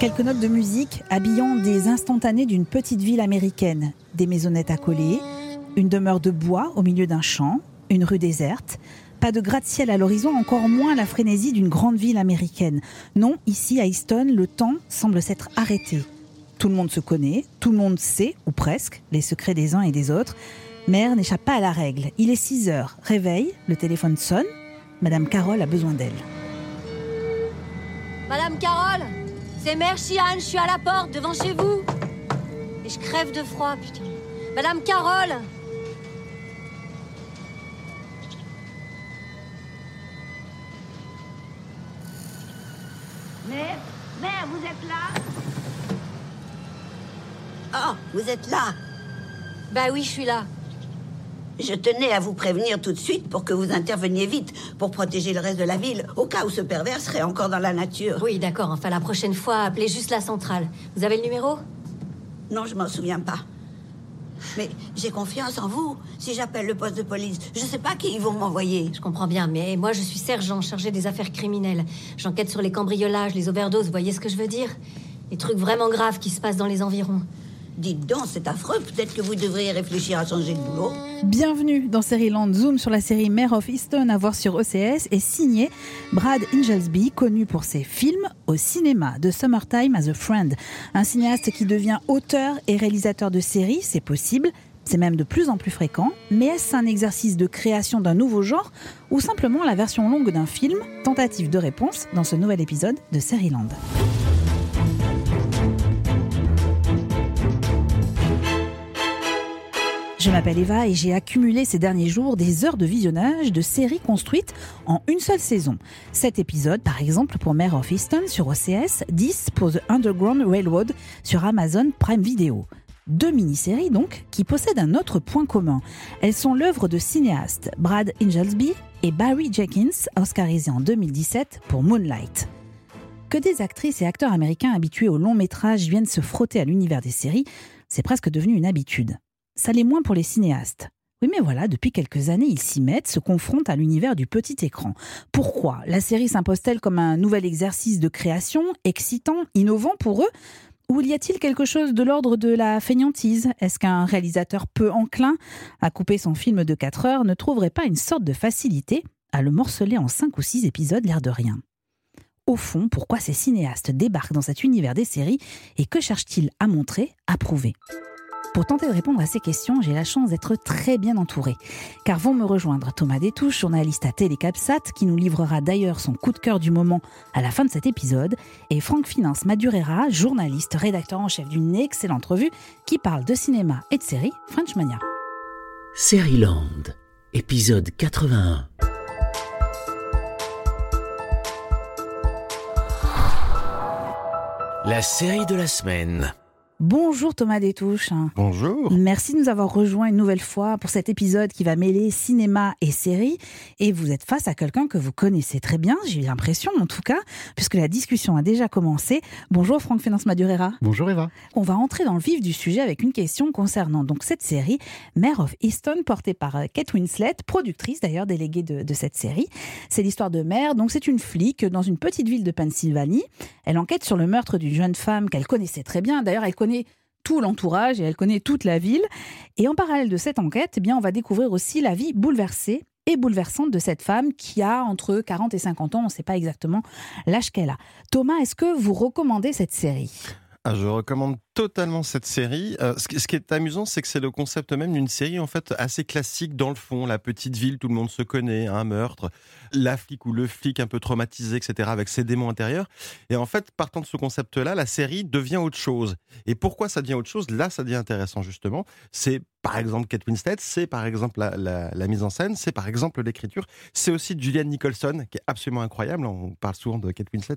Quelques notes de musique habillant des instantanés d'une petite ville américaine. Des maisonnettes accolées, une demeure de bois au milieu d'un champ, une rue déserte. Pas de gratte-ciel à l'horizon, encore moins la frénésie d'une grande ville américaine. Non, ici à Easton, le temps semble s'être arrêté. Tout le monde se connaît, tout le monde sait, ou presque, les secrets des uns et des autres. Mère n'échappe pas à la règle. Il est 6 heures. Réveil, le téléphone sonne. Madame Carole a besoin d'elle. Madame Carole, c'est Mère Chiane, je suis à la porte, devant chez vous. Et je crève de froid, putain. Madame Carole Mère, mère, vous êtes là? Oh, vous êtes là Bah oui, je suis là. Je tenais à vous prévenir tout de suite pour que vous interveniez vite, pour protéger le reste de la ville, au cas où ce pervers serait encore dans la nature. Oui, d'accord, enfin la prochaine fois, appelez juste la centrale. Vous avez le numéro? Non, je m'en souviens pas. Mais j'ai confiance en vous. Si j'appelle le poste de police, je sais pas qui ils vont m'envoyer. Je comprends bien, mais moi je suis sergent chargé des affaires criminelles. J'enquête sur les cambriolages, les overdoses, vous voyez ce que je veux dire? Les trucs vraiment graves qui se passent dans les environs. Dites donc, c'est affreux. Peut-être que vous devriez réfléchir à changer de boulot. Bienvenue dans Land Zoom sur la série Mare of Easton à voir sur OCS est signé Brad Inglesby, connu pour ses films au cinéma de Summertime as a Friend. Un cinéaste qui devient auteur et réalisateur de séries, c'est possible. C'est même de plus en plus fréquent, mais est-ce un exercice de création d'un nouveau genre ou simplement la version longue d'un film? Tentative de réponse dans ce nouvel épisode de Land. Je m'appelle Eva et j'ai accumulé ces derniers jours des heures de visionnage de séries construites en une seule saison. Cet épisode, par exemple, pour Mare of Easton sur OCS, 10 pour The Underground Railroad sur Amazon Prime Video. Deux mini-séries donc qui possèdent un autre point commun. Elles sont l'œuvre de cinéastes Brad Inglesby et Barry Jenkins, oscarisés en 2017 pour Moonlight. Que des actrices et acteurs américains habitués au long métrage viennent se frotter à l'univers des séries, c'est presque devenu une habitude ça l'est moins pour les cinéastes. Oui, mais voilà, depuis quelques années, ils s'y mettent, se confrontent à l'univers du petit écran. Pourquoi? La série s'impose-t-elle comme un nouvel exercice de création, excitant, innovant pour eux? Ou y a-t-il quelque chose de l'ordre de la feignantise Est-ce qu'un réalisateur peu enclin à couper son film de 4 heures ne trouverait pas une sorte de facilité à le morceler en 5 ou 6 épisodes, l'air de rien? Au fond, pourquoi ces cinéastes débarquent dans cet univers des séries et que cherchent-ils à montrer, à prouver? Pour tenter de répondre à ces questions, j'ai la chance d'être très bien entourée. Car vont me rejoindre Thomas Détouche, journaliste à Télécapsat, qui nous livrera d'ailleurs son coup de cœur du moment à la fin de cet épisode, et Franck Finance Madurera, journaliste, rédacteur en chef d'une excellente revue qui parle de cinéma et de séries French Mania. Land, épisode 81. La série de la semaine. Bonjour Thomas Détouche. Bonjour. Merci de nous avoir rejoints une nouvelle fois pour cet épisode qui va mêler cinéma et série. Et vous êtes face à quelqu'un que vous connaissez très bien, j'ai l'impression en tout cas, puisque la discussion a déjà commencé. Bonjour Franck Finance Madurera. Bonjour Eva. On va entrer dans le vif du sujet avec une question concernant donc cette série, Mare of Easton, portée par euh, Kate Winslet, productrice d'ailleurs déléguée de, de cette série. C'est l'histoire de Mère, donc c'est une flic dans une petite ville de Pennsylvanie. Elle enquête sur le meurtre d'une jeune femme qu'elle connaissait très bien. D'ailleurs, elle connaît tout l'entourage et elle connaît toute la ville. Et en parallèle de cette enquête, eh bien, on va découvrir aussi la vie bouleversée et bouleversante de cette femme qui a entre 40 et 50 ans, on ne sait pas exactement l'âge qu'elle a. Thomas, est-ce que vous recommandez cette série? Ah, je recommande totalement cette série. Euh, ce, qui est amusant, c'est que c'est le concept même d'une série en fait assez classique dans le fond. La petite ville, tout le monde se connaît, un meurtre, la flic ou le flic un peu traumatisé, etc., avec ses démons intérieurs. Et en fait, partant de ce concept-là, la série devient autre chose. Et pourquoi ça devient autre chose? Là, ça devient intéressant justement. C'est par exemple Kate Winslet, c'est par exemple la, la mise en scène, c'est par exemple l'écriture, c'est aussi Julianne Nicholson qui est absolument incroyable. On parle souvent de Kate Winslet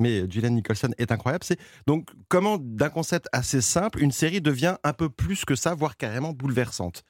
mais Julian Nicholson est incroyable. C'est donc comment d'un concept assez simple, une série devient un peu plus que ça, voire carrément bouleversante?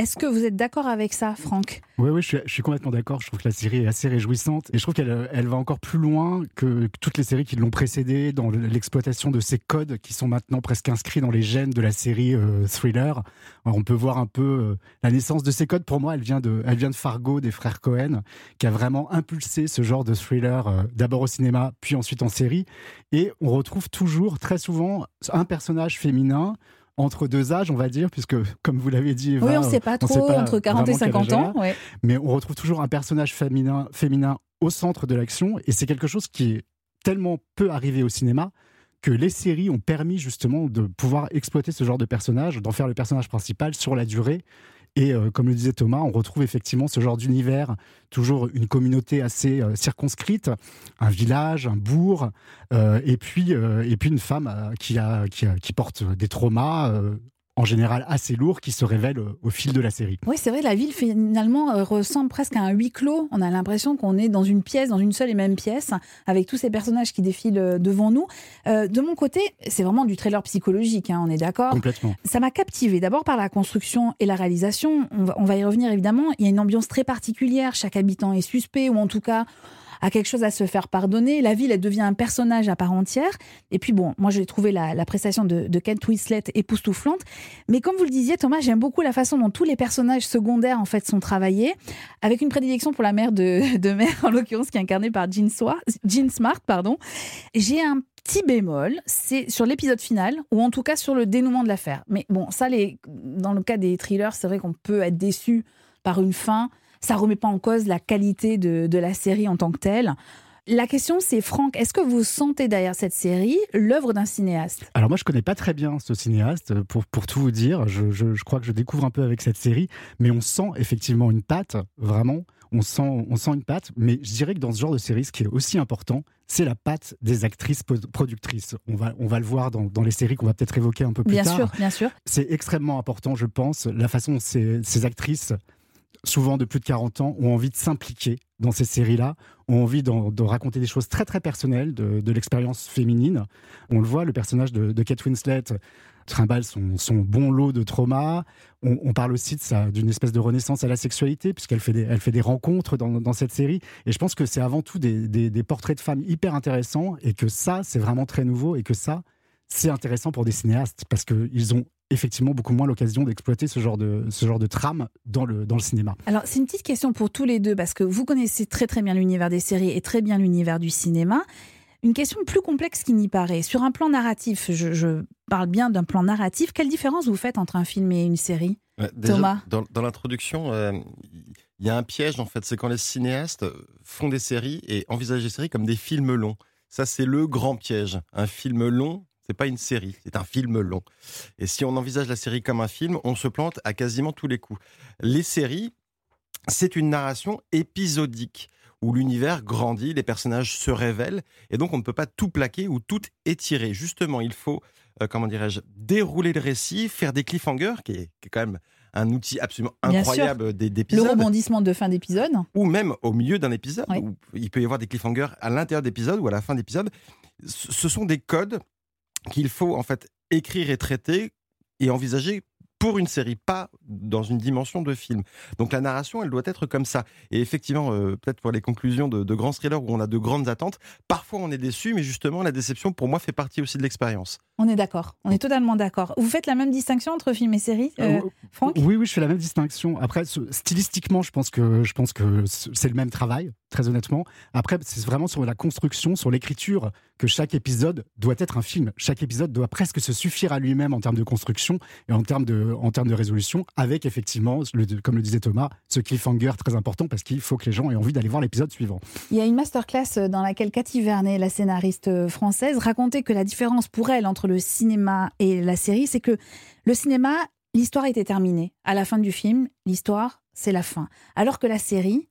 Est-ce que vous êtes d'accord avec ça, Franck? Oui, oui, je suis, complètement d'accord. Je trouve que la série est assez réjouissante et je trouve qu'elle elle va encore plus loin que toutes les séries qui l'ont précédée dans l'exploitation de ces codes qui sont maintenant presque inscrits dans les gènes de la série euh, thriller. On peut voir un peu euh, la naissance de ces codes. Pour moi, elle vient de, elle vient de Fargo, des frères Cohen, qui a vraiment impulsé ce genre de thriller euh, d'abord au cinéma, puis ensuite en série. Et on retrouve toujours, très souvent, un personnage féminin entre deux âges, on va dire, puisque, comme vous l'avez dit, oui, on ne sait pas trop, entre 40 et 50 ans. Mais on retrouve toujours un personnage féminin, féminin au centre de l'action, et c'est quelque chose qui est tellement peu arrivé au cinéma que les séries ont permis justement de pouvoir exploiter ce genre de personnage, d'en faire le personnage principal sur la durée et euh, comme le disait Thomas, on retrouve effectivement ce genre d'univers, toujours une communauté assez euh, circonscrite, un village, un bourg, euh, et puis et puis une femme qui a, qui, qui porte des traumas en général assez lourd qui se révèle au fil de la série. Oui, c'est vrai, la ville finalement euh, ressemble presque à un huis clos. On a l'impression qu'on est dans une pièce, dans une seule et même pièce, avec tous ces personnages qui défilent euh, devant nous. Euh, de mon côté, c'est vraiment du trailer psychologique, hein, on est d'accord Complètement. Ça m'a captivé d'abord par la construction et la réalisation. On va, on va y revenir évidemment. Il y a une ambiance très particulière. Chaque habitant est suspect, ou en tout cas a quelque chose à se faire pardonner. La ville, elle devient un personnage à part entière. Et puis bon, moi j'ai trouvé la, prestation de, de Kate Winslet époustouflante. Mais comme vous le disiez, Thomas, j'aime beaucoup la façon dont tous les personnages secondaires en fait sont travaillés, avec une prédilection pour la mère de, de mère, en l'occurrence qui est incarnée par Jean, Jean Smart. pardon. J'ai un petit bémol, c'est sur l'épisode final, ou en tout cas sur le dénouement de l'affaire. Mais bon, ça, les, dans le cas des thrillers, c'est vrai qu'on peut être déçu par une fin ça remet pas en cause la qualité de, la série en tant que telle. La question, c'est Franck, est-ce que vous sentez derrière cette série l'œuvre d'un cinéaste? Alors moi, je connais pas très bien ce cinéaste, pour, pour tout vous dire. Je, je, crois que je découvre un peu avec cette série, mais on sent effectivement une patte, vraiment. On sent, on sent une patte, mais je dirais que dans ce genre de série, ce qui est aussi important, c'est la patte des actrices productrices. On va, on va le voir dans, dans les séries qu'on va peut-être évoquer un peu plus bien tard. Bien sûr, bien sûr. C'est extrêmement important, je pense, la façon dont ces, ces actrices souvent de plus de 40 ans, ont envie de s'impliquer dans ces séries-là, ont envie de raconter des choses très très personnelles de, l'expérience féminine. On le voit, le personnage de, Kate Winslet trimballe son, son, bon lot de traumas. On, parle aussi d'une espèce de renaissance à la sexualité, puisqu'elle fait, des, fait des rencontres dans, cette série. Et je pense que c'est avant tout des, des portraits de femmes hyper intéressants, et que ça, c'est vraiment très nouveau, et que ça, c'est intéressant pour des cinéastes, parce qu'ils ont effectivement beaucoup moins l'occasion d'exploiter ce genre de ce genre de trame dans le dans le cinéma. Alors c'est une petite question pour tous les deux parce que vous connaissez très très bien l'univers des séries et très bien l'univers du cinéma. Une question plus complexe qu'il n'y paraît. Sur un plan narratif, je, parle bien d'un plan narratif. Quelle différence vous faites entre un film et une série, Thomas? Dans, dans l'introduction, euh, il y a un piège en fait, c'est quand les cinéastes font des séries et envisagent des séries comme des films longs. Ça, c'est le grand piège. Un film long, c'est pas une série, c'est un film long. Et si on envisage la série comme un film, on se plante à quasiment tous les coups. Les séries, c'est une narration épisodique où l'univers grandit, les personnages se révèlent, et donc on ne peut pas tout plaquer ou tout étirer. Justement, il faut, euh, comment dirais-je, dérouler le récit, faire des cliffhangers, qui est, quand même un outil absolument incroyable d'épisode. Le rebondissement de fin d'épisode. Ou même au milieu d'un épisode. il peut y avoir des cliffhangers à l'intérieur d'épisode ou à la fin d'épisode. Ce sont des codes qu'il faut en fait écrire et traiter et envisager pour une série, pas dans une dimension de film. Donc la narration, elle doit être comme ça. Et effectivement, euh, peut-être pour les conclusions de, de, grands thrillers où on a de grandes attentes, parfois on est déçu, mais justement la déception, pour moi, fait partie aussi de l'expérience. On est d'accord, on est totalement d'accord. Vous faites la même distinction entre film et série, euh, euh, Franck? Oui, oui, je fais la même distinction. Après, stylistiquement, je pense que je pense que c'est le même travail, très honnêtement. Après, c'est vraiment sur la construction, sur l'écriture que chaque épisode doit être un film. Chaque épisode doit presque se suffire à lui-même en termes de construction et en termes de, en termes de résolution, avec effectivement, comme le disait Thomas, ce cliffhanger très important parce qu'il faut que les gens aient envie d'aller voir l'épisode suivant. Il y a une masterclass dans laquelle Cathy Vernet, la scénariste française, racontait que la différence pour elle entre le cinéma et la série, c'est que le cinéma, l'histoire était terminée. À la fin du film, l'histoire, c'est la fin. Alors que la série,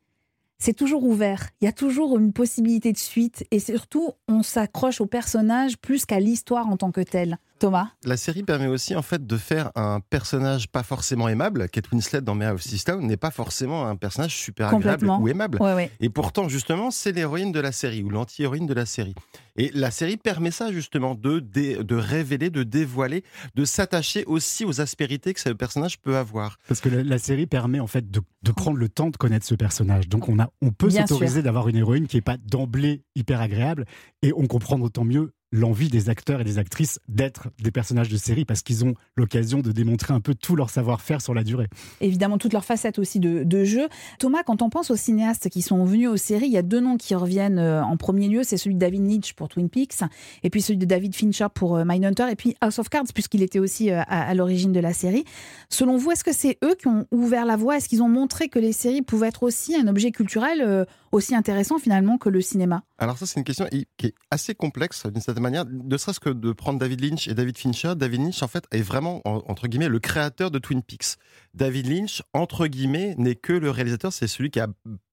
c'est toujours ouvert. Il y a toujours une possibilité de suite et surtout, on s'accroche au personnage plus qu'à l'histoire en tant que telle. Thomas La série permet aussi en fait de faire un personnage pas forcément aimable. Kate Winslet dans Mare of Easttown n'est pas forcément un personnage super agréable ou aimable. Ouais, ouais. Et pourtant, justement, c'est l'héroïne de la série ou l'anti-héroïne de la série. Et la série permet ça, justement, de, dé- de révéler, de dévoiler, de s'attacher aussi aux aspérités que ce personnage peut avoir. Parce que la, la série permet en fait de, de prendre le temps de connaître ce personnage. Donc on, a, on peut s'autoriser d'avoir une héroïne qui n'est pas d'emblée hyper agréable et on comprend d'autant mieux l'envie des acteurs et des actrices d'être des personnages de série parce qu'ils ont l'occasion de démontrer un peu tout leur savoir-faire sur la durée. évidemment toutes leurs facettes aussi de, jeu. Thomas, quand on pense aux cinéastes qui sont venus aux séries, il y a deux noms qui reviennent euh, en premier lieu. C'est celui de David Lynch pour Twin Peaks et puis celui de David Fincher pour euh, Mindhunter et puis House of Cards puisqu'il était aussi euh, à, à l'origine de la série. Selon vous, est-ce que c'est eux qui ont ouvert la voie? Est-ce qu'ils ont montré que les séries pouvaient être aussi un objet culturel aussi intéressant finalement que le cinéma Alors ça, c'est une question qui est assez complexe d'une certaine manière. Ne serait-ce que de prendre David Lynch et David Fincher. David Lynch, en fait, est vraiment, en- entre guillemets, le créateur de Twin Peaks. David Lynch, entre guillemets, n'est que le réalisateur. C'est celui qui a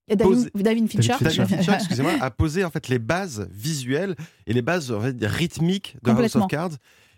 Et David, Posé- David Fincher. David David Fincher, excusez-moi, a posé en fait les bases visuelles et les bases en fait, rythmiques de House of Cards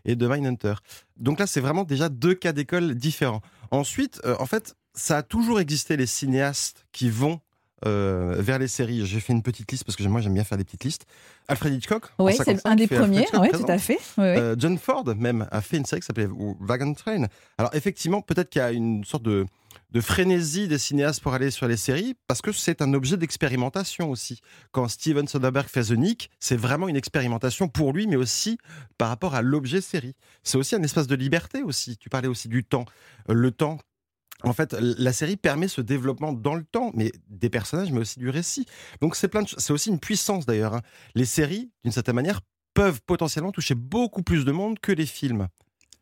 et de Mindhunter. Donc là, c'est vraiment déjà deux cas d'école différents. Ensuite, euh, en fait, ça a toujours existé les cinéastes qui vont euh, vers les séries. J'ai fait une petite liste parce que moi j'aime bien faire des petites listes. Alfred Hitchcock. Oui, c'est 55, un des premiers, ouais, tout à fait. Euh, John Ford même a fait une série qui s'appelait Wagon Train. Alors effectivement, peut-être qu'il y a une sorte de, de frénésie des cinéastes pour aller sur les séries, parce que c'est un objet d'expérimentation aussi. Quand Steven Soderbergh fait The Nick, c'est vraiment une expérimentation pour lui, mais aussi par rapport à l'objet série. C'est aussi un espace de liberté aussi. Tu parlais aussi du temps. Le temps. En fait, la série permet ce développement dans le temps, mais des personnages, mais aussi du récit. Donc c'est plein de choses. C'est aussi une puissance d'ailleurs. hein. Les séries, d'une certaine manière, peuvent potentiellement toucher beaucoup plus de monde que les films.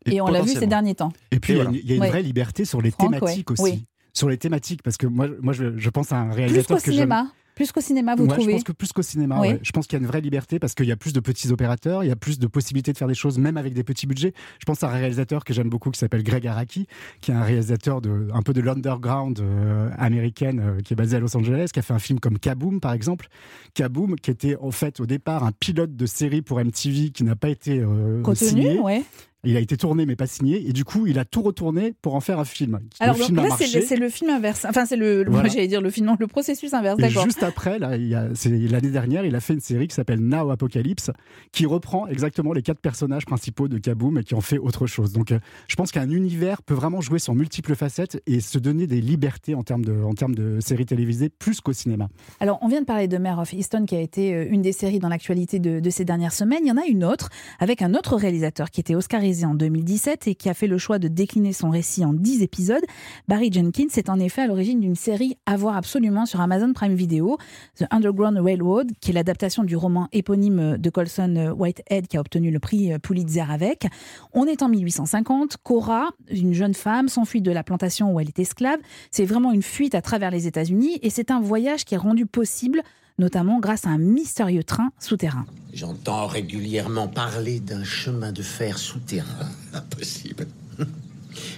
Et on l'a vu ces derniers temps. Et puis il y a voilà. une- il y a une Ouais. vraie liberté sur les Franck, thématiques ouais. aussi. Oui. Sur les thématiques, parce que moi, moi je, je pense à un Plus réalisateur qu'au que j'aime cinéma. Plus qu'au cinéma, vous Ouais, trouvez Je pense que plus qu'au cinéma, Oui. ouais. je pense qu'il y a une vraie liberté parce qu'il y a plus de petits opérateurs, il y a plus de possibilités de faire des choses même avec des petits budgets. Je pense à un réalisateur que j'aime beaucoup qui s'appelle Greg Araki, qui est un réalisateur de un peu de l'underground euh, américaine euh, qui est basé à Los Angeles, qui a fait un film comme Kaboom par exemple. Kaboom qui était en fait au départ un pilote de série pour MTV qui n'a pas été euh, Contenu, signé. ouais. Il a été tourné mais pas signé et du coup il a tout retourné pour en faire un film. Alors le donc film a là, c'est le, c'est le film inverse. Enfin, c'est le, le- Voilà. j'allais dire le film, non, le processus inverse, Et d'accord. juste après, là, l'année dernière, il a fait une série qui s'appelle Now Apocalypse, qui reprend exactement les quatre personnages principaux de Kaboom et qui en fait autre chose. Donc, euh, je pense qu'un univers peut vraiment jouer sur multiples facettes et se donner des libertés en termes de, en termes de séries télévisées plus qu'au cinéma. Alors, on vient de parler de Mare of Easton, qui a été euh, une des séries dans l'actualité de, de ces dernières semaines. Il y en a une autre, avec un autre réalisateur qui était en 2017 et qui a fait le choix de décliner son récit en 10 épisodes. Barry Jenkins est en effet à l'origine d'une série à voir absolument sur Amazon Prime Video, The Underground Railroad, qui est l'adaptation du roman éponyme de Colson Whitehead, qui a obtenu le prix Pulitzer avec. On est en 1850. Cora, une jeune femme, s'enfuit de la plantation où elle est esclave. C'est vraiment une fuite à travers les États-Unis et c'est un voyage qui est rendu possible notamment grâce à un mystérieux train souterrain. J'entends régulièrement parler d'un chemin de fer souterrain. Impossible.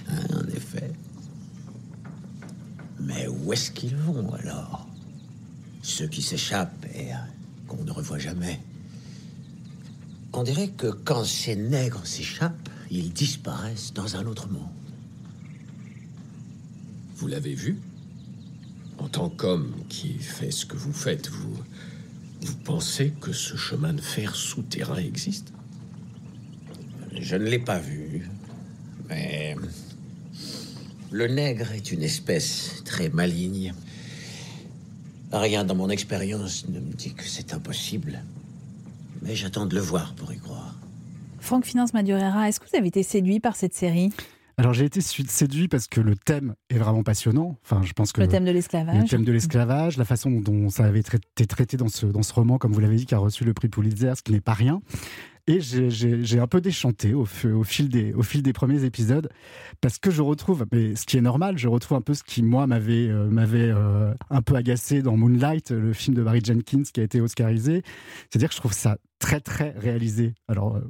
Hein, en effet. Mais où est-ce qu'ils vont alors? Ceux qui s'échappent et euh, qu'on ne revoit jamais. On dirait que quand ces nègres s'échappent, ils disparaissent dans un autre monde. Vous l'avez vu? Tant qu'homme qui fait ce que vous faites, vous. Vous pensez que ce chemin de fer souterrain existe? Je ne l'ai pas vu, mais le nègre est une espèce très maligne. Rien dans mon expérience ne me dit que c'est impossible, mais j'attends de le voir pour y croire. Franck Finance Madureira, est-ce que vous avez été séduit par cette série? Alors, j'ai été séduit parce que le thème est vraiment passionnant. Enfin, je pense que Le thème de le l'esclavage thème de l'esclavage, la façon dont ça avait été traité dans ce, dans ce roman, comme vous l'avez dit, qui a reçu le prix Pulitzer, ce qui n'est pas rien. Et j'ai- un peu déchanté au, au, fil des, au fil des premiers épisodes, parce que je retrouve, mais ce qui est normal, je retrouve un peu ce qui, moi, m'avait euh, m'avait euh, un peu agacé dans Moonlight, le film de Barry Jenkins qui a été oscarisé. C'est-à-dire que je trouve ça très, très réalisé. Alors, euh,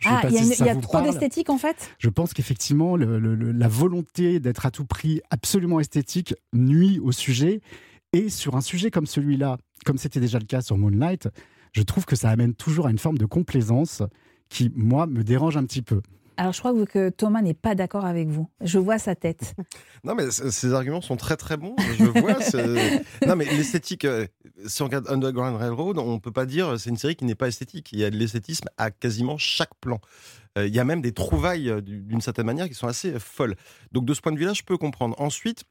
je, Ah, il y a, si une- ça il y a vous trop d'esthétique en fait? Je pense qu'effectivement, le- le- le- la volonté d'être à tout prix absolument esthétique nuit au sujet. Et sur un sujet comme celui-là, comme c'était déjà le cas sur Moonlight, je trouve que ça amène toujours à une forme de complaisance qui, moi, me dérange un petit peu. Alors, je crois que Thomas n'est pas d'accord avec vous. Je vois sa tête. non, mais ces arguments sont très très bons. Je vois. non, mais l'esthétique, euh, si on regarde Underground Railroad, on peut pas dire c'est une série qui n'est pas esthétique. Il y a de l'esthétisme à quasiment chaque plan. Euh, il y a même des trouvailles euh, d'une certaine manière qui sont assez folles. Donc, de ce point de vue-là, je peux comprendre. Ensuite,